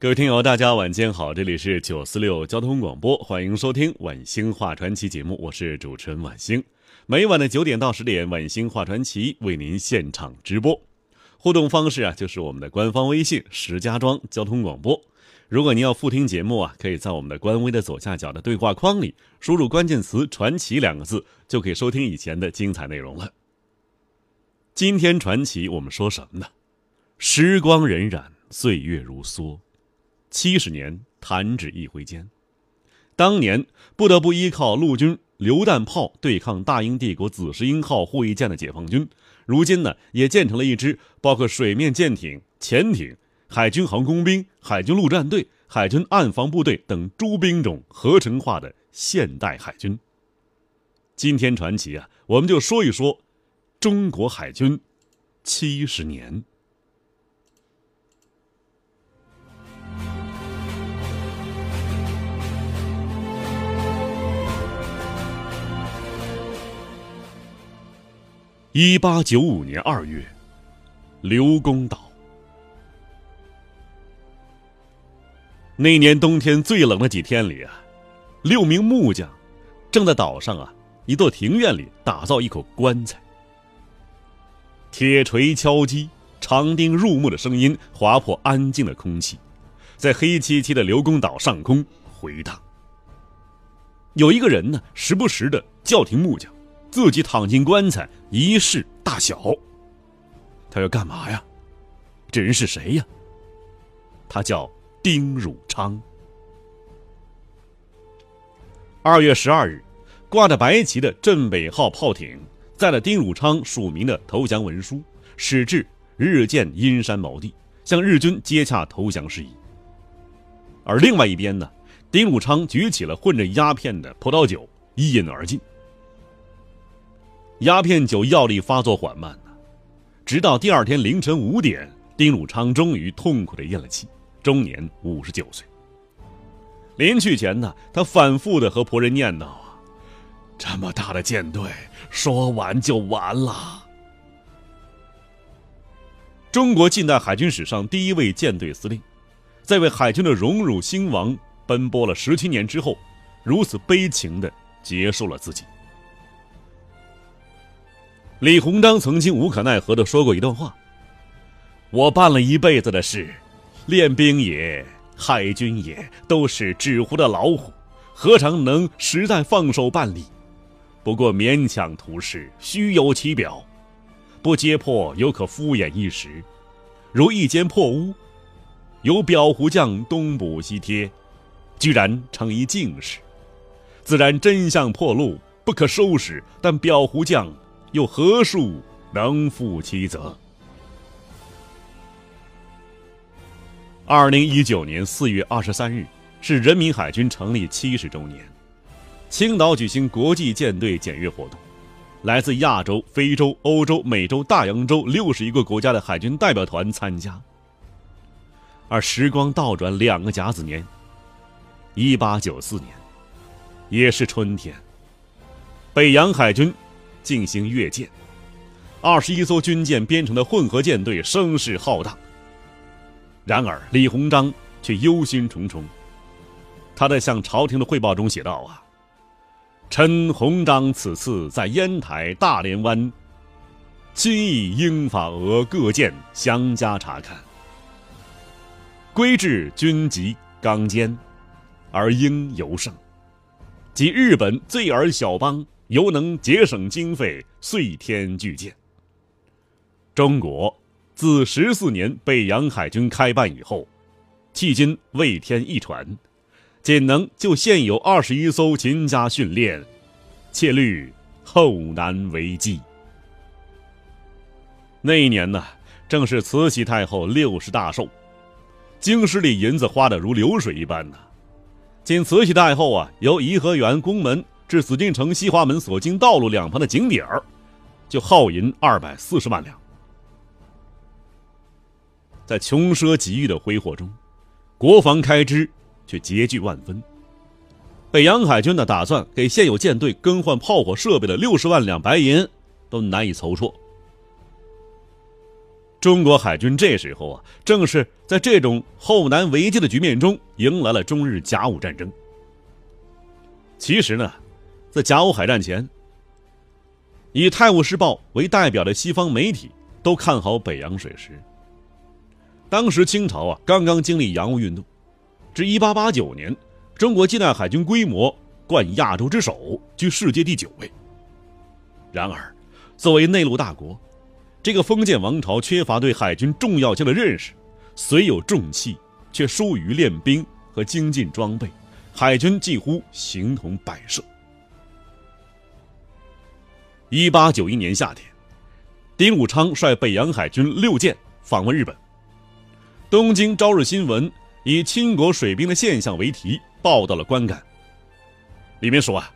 各位听友，大家晚间好，这里是九四六交通广播，欢迎收听《晚星话传奇》节目，我是主持人晚星。每晚的九点到十点，《晚星话传奇》为您现场直播。互动方式啊，就是我们的官方微信“石家庄交通广播”。如果您要复听节目啊，可以在我们的官微的左下角的对话框里输入关键词“传奇”两个字，就可以收听以前的精彩内容了。今天传奇我们说什么呢？时光荏苒，岁月如梭。七十年弹指一挥间，当年不得不依靠陆军榴弹炮对抗大英帝国紫石英号护卫舰的解放军，如今呢也建成了一支包括水面舰艇、潜艇、海军航空兵、海军陆战队、海军岸防部队等诸兵种合成化的现代海军。今天传奇啊，我们就说一说中国海军七十年。一八九五年二月，刘公岛。那年冬天最冷的几天里啊，六名木匠正在岛上啊一座庭院里打造一口棺材。铁锤敲击、长钉入木的声音划破安静的空气，在黑漆漆的刘公岛上空回荡。有一个人呢，时不时的叫停木匠。自己躺进棺材，一试大小。他要干嘛呀？这人是谁呀？他叫丁汝昌。二月十二日，挂着白旗的镇北号炮艇载了丁汝昌署名的投降文书，驶至日舰阴山锚地，向日军接洽投降事宜。而另外一边呢，丁汝昌举起了混着鸦片的葡萄酒，一饮而尽。鸦片酒药力发作缓慢呢直到第二天凌晨五点，丁汝昌终于痛苦的咽了气，终年五十九岁。临去前呢，他反复的和仆人念叨啊：“这么大的舰队，说完就完了。”中国近代海军史上第一位舰队司令，在为海军的荣辱兴亡奔波了十七年之后，如此悲情的结束了自己。李鸿章曾经无可奈何的说过一段话：“我办了一辈子的事，练兵也，海军也，都是纸糊的老虎，何尝能实在放手办理？不过勉强图事，虚有其表，不揭破犹可敷衍一时。如一间破屋，有裱糊匠东补西贴，居然成一净事，自然真相破露，不可收拾。但裱糊匠。”又何数能负其责？二零一九年四月二十三日是人民海军成立七十周年，青岛举行国际舰队检阅活动，来自亚洲、非洲、欧洲、美洲、大洋洲六十一个国家的海军代表团参加。而时光倒转两个甲子年，一八九四年，也是春天，北洋海军。进行阅舰，二十一艘军舰编成的混合舰队声势浩大。然而李鸿章却忧心忡忡。他在向朝廷的汇报中写道：“啊，臣鸿章此次在烟台、大连湾，亲议英法俄各舰相加查看，归至军籍刚坚，而英尤胜，即日本罪尔小邦。”犹能节省经费，遂添巨舰。中国自十四年被洋海军开办以后，迄今未添一船，仅能就现有二十一艘勤加训练，切虑后难为继。那一年呢，正是慈禧太后六十大寿，京师里银子花得如流水一般呢。仅慈禧太后啊，由颐和园宫门至紫禁城西华门所经道路两旁的景点儿，就耗银二百四十万两。在穷奢极欲的挥霍中，国防开支却拮据万分。北洋海军的打算给现有舰队更换炮火设备的六十万两白银，都难以筹措。中国海军这时候啊，正是在这种后难为继的局面中，迎来了中日甲午战争。其实呢，在甲午海战前，以《泰晤士报》为代表的西方媒体都看好北洋水师。当时清朝啊，刚刚经历洋务运动，至1889年，中国近代海军规模冠亚洲之首，居世界第九位。然而，作为内陆大国，这个封建王朝缺乏对海军重要性的认识，虽有重器，却疏于练兵和精进装备，海军几乎形同摆设。一八九一年夏天，丁汝昌率北洋海军六舰访问日本。东京朝日新闻以“倾国水兵的现象”为题报道了观感。里面说啊，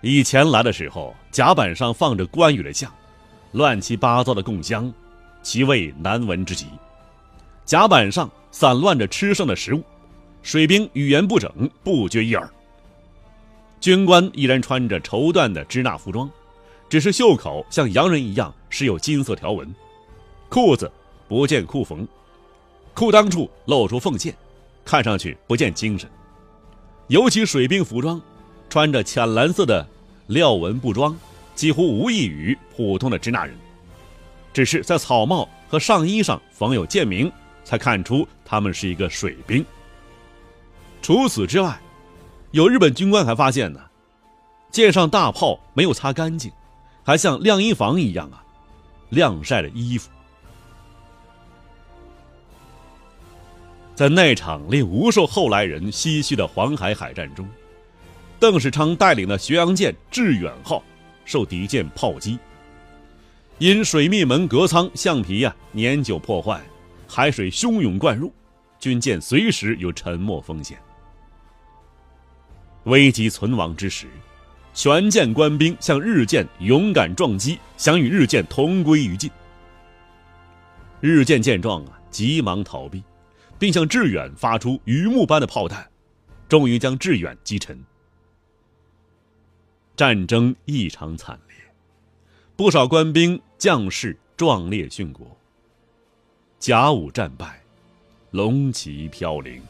以前来的时候，甲板上放着关羽的像。乱七八糟的供香，其味难闻之极。甲板上散乱着吃剩的食物，水兵语言不整，不绝一耳。军官依然穿着绸缎的支那服装，只是袖口像洋人一样是有金色条纹，裤子不见裤缝，裤裆处露出缝线，看上去不见精神。尤其水兵服装，穿着浅蓝色的料纹布装。几乎无异于普通的支那人，只是在草帽和上衣上缝有剑名，才看出他们是一个水兵。除此之外，有日本军官还发现呢，舰上大炮没有擦干净，还像晾衣房一样啊，晾晒了衣服。在那场令无数后来人唏嘘的黄海海战中，邓世昌带领的巡洋舰“致远号”。受敌舰炮击，因水密门隔舱橡皮呀年久破坏，海水汹涌灌入，军舰随时有沉没风险。危急存亡之时，全舰官兵向日舰勇敢撞击，想与日舰同归于尽。日舰见状啊，急忙逃避，并向致远发出榆木般的炮弹，终于将致远击沉。战争异常惨烈，不少官兵将士壮烈殉国。甲午战败，龙旗飘零。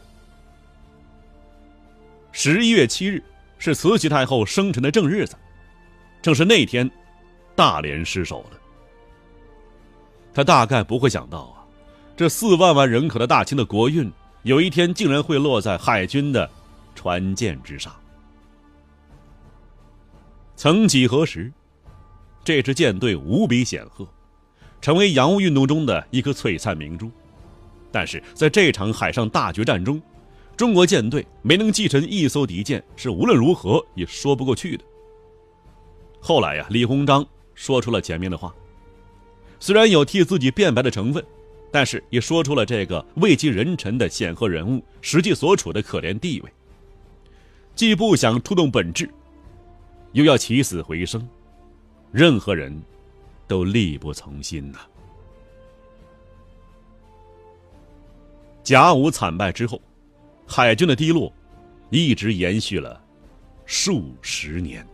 十一月七日是慈禧太后生辰的正日子，正是那天，大连失守了。他大概不会想到啊，这四万万人口的大清的国运，有一天竟然会落在海军的船舰之上。曾几何时，这支舰队无比显赫，成为洋务运动中的一颗璀璨明珠。但是在这场海上大决战中，中国舰队没能击沉一艘敌舰，是无论如何也说不过去的。后来呀，李鸿章说出了前面的话，虽然有替自己辩白的成分，但是也说出了这个位极人臣的显赫人物实际所处的可怜地位，既不想触动本质。又要起死回生，任何人，都力不从心呐。甲午惨败之后，海军的低落，一直延续了数十年。